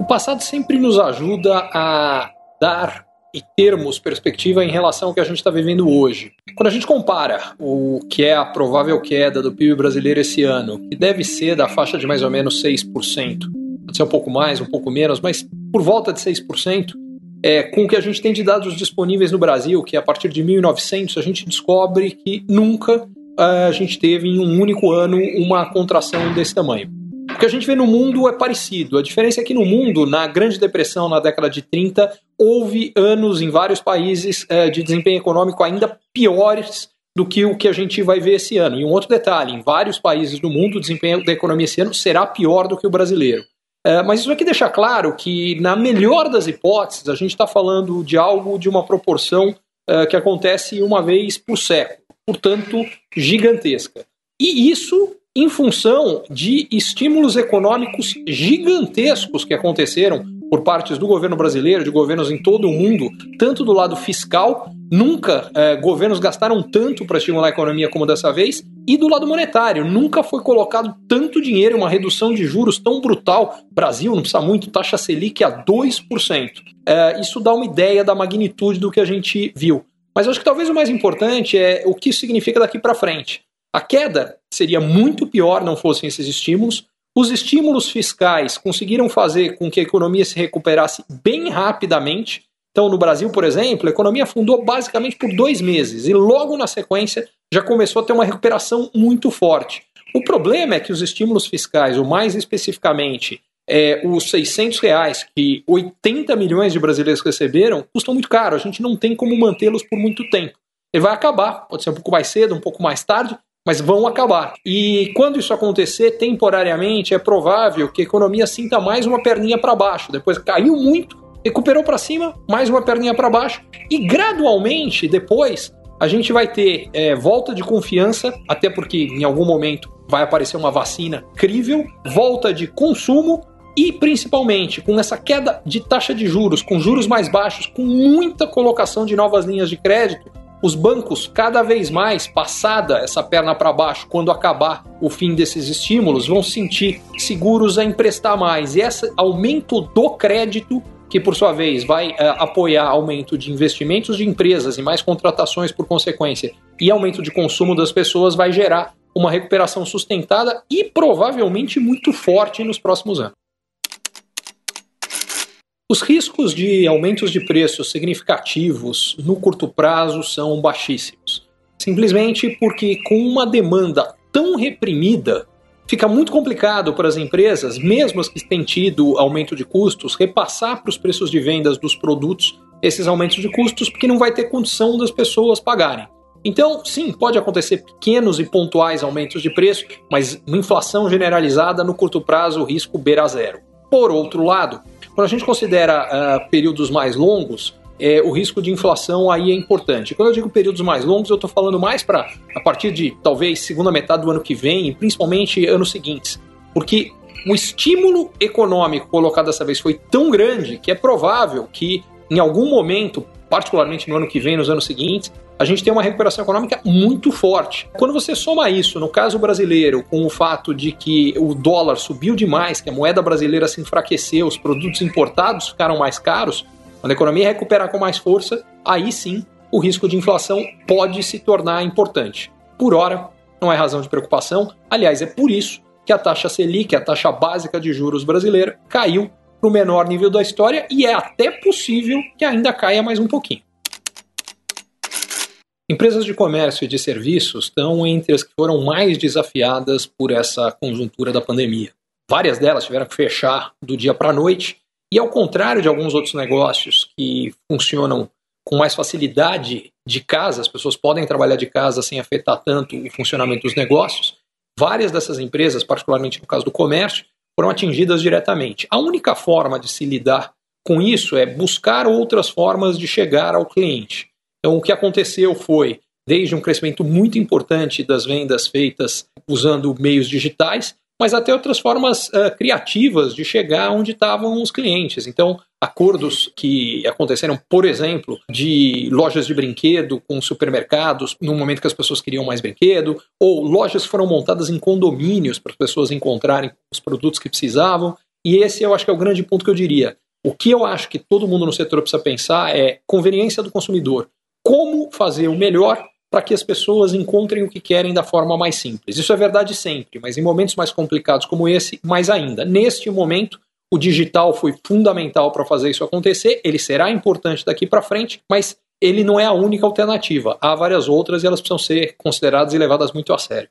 O passado sempre nos ajuda a dar e termos perspectiva em relação ao que a gente está vivendo hoje. Quando a gente compara o que é a provável queda do PIB brasileiro esse ano, que deve ser da faixa de mais ou menos 6%, pode ser um pouco mais, um pouco menos, mas por volta de 6%, é, com o que a gente tem de dados disponíveis no Brasil, que a partir de 1900, a gente descobre que nunca a gente teve em um único ano uma contração desse tamanho. O que a gente vê no mundo é parecido. A diferença é que no mundo, na Grande Depressão, na década de 30, houve anos em vários países uh, de desempenho econômico ainda piores do que o que a gente vai ver esse ano. E um outro detalhe: em vários países do mundo, o desempenho da economia esse ano será pior do que o brasileiro. É, mas isso aqui deixa claro que, na melhor das hipóteses, a gente está falando de algo de uma proporção é, que acontece uma vez por século, portanto, gigantesca. E isso em função de estímulos econômicos gigantescos que aconteceram por partes do governo brasileiro, de governos em todo o mundo, tanto do lado fiscal, nunca é, governos gastaram tanto para estimular a economia como dessa vez, e do lado monetário, nunca foi colocado tanto dinheiro em uma redução de juros tão brutal. Brasil, não precisa muito, taxa Selic a 2%. É, isso dá uma ideia da magnitude do que a gente viu. Mas eu acho que talvez o mais importante é o que isso significa daqui para frente. A queda seria muito pior não fossem esses estímulos. Os estímulos fiscais conseguiram fazer com que a economia se recuperasse bem rapidamente. Então, no Brasil, por exemplo, a economia afundou basicamente por dois meses e logo na sequência já começou a ter uma recuperação muito forte. O problema é que os estímulos fiscais, ou mais especificamente é, os 600 reais que 80 milhões de brasileiros receberam, custam muito caro. A gente não tem como mantê-los por muito tempo. Ele vai acabar, pode ser um pouco mais cedo, um pouco mais tarde, mas vão acabar. E quando isso acontecer temporariamente, é provável que a economia sinta mais uma perninha para baixo. Depois caiu muito, recuperou para cima, mais uma perninha para baixo, e gradualmente depois a gente vai ter é, volta de confiança, até porque em algum momento vai aparecer uma vacina crível, volta de consumo e principalmente com essa queda de taxa de juros, com juros mais baixos, com muita colocação de novas linhas de crédito, os bancos, cada vez mais, passada essa perna para baixo, quando acabar o fim desses estímulos, vão se sentir seguros a emprestar mais. E esse aumento do crédito, que por sua vez vai uh, apoiar aumento de investimentos de empresas e mais contratações por consequência, e aumento de consumo das pessoas, vai gerar uma recuperação sustentada e provavelmente muito forte nos próximos anos. Os riscos de aumentos de preços significativos no curto prazo são baixíssimos. Simplesmente porque, com uma demanda tão reprimida, fica muito complicado para as empresas, mesmo as que têm tido aumento de custos, repassar para os preços de vendas dos produtos esses aumentos de custos, porque não vai ter condição das pessoas pagarem. Então, sim, pode acontecer pequenos e pontuais aumentos de preço, mas uma inflação generalizada no curto prazo, o risco beira zero. Por outro lado, quando a gente considera uh, períodos mais longos, é, o risco de inflação aí é importante. Quando eu digo períodos mais longos, eu estou falando mais para a partir de talvez segunda metade do ano que vem, principalmente anos seguintes. Porque o estímulo econômico colocado dessa vez foi tão grande que é provável que em algum momento, particularmente no ano que vem, nos anos seguintes, a gente tem uma recuperação econômica muito forte. Quando você soma isso, no caso brasileiro, com o fato de que o dólar subiu demais, que a moeda brasileira se enfraqueceu, os produtos importados ficaram mais caros, quando a economia recuperar com mais força, aí sim o risco de inflação pode se tornar importante. Por hora, não é razão de preocupação. Aliás, é por isso que a taxa Selic, a taxa básica de juros brasileira, caiu para o menor nível da história e é até possível que ainda caia mais um pouquinho. Empresas de comércio e de serviços estão entre as que foram mais desafiadas por essa conjuntura da pandemia. Várias delas tiveram que fechar do dia para a noite, e ao contrário de alguns outros negócios que funcionam com mais facilidade de casa, as pessoas podem trabalhar de casa sem afetar tanto o funcionamento dos negócios, várias dessas empresas, particularmente no caso do comércio, foram atingidas diretamente. A única forma de se lidar com isso é buscar outras formas de chegar ao cliente. Então, o que aconteceu foi, desde um crescimento muito importante das vendas feitas usando meios digitais, mas até outras formas uh, criativas de chegar onde estavam os clientes. Então, acordos que aconteceram, por exemplo, de lojas de brinquedo com supermercados no momento que as pessoas queriam mais brinquedo, ou lojas foram montadas em condomínios para as pessoas encontrarem os produtos que precisavam. E esse eu acho que é o grande ponto que eu diria. O que eu acho que todo mundo no setor precisa pensar é conveniência do consumidor. Como fazer o melhor para que as pessoas encontrem o que querem da forma mais simples. Isso é verdade sempre, mas em momentos mais complicados como esse, mais ainda. Neste momento, o digital foi fundamental para fazer isso acontecer, ele será importante daqui para frente, mas ele não é a única alternativa. Há várias outras e elas precisam ser consideradas e levadas muito a sério.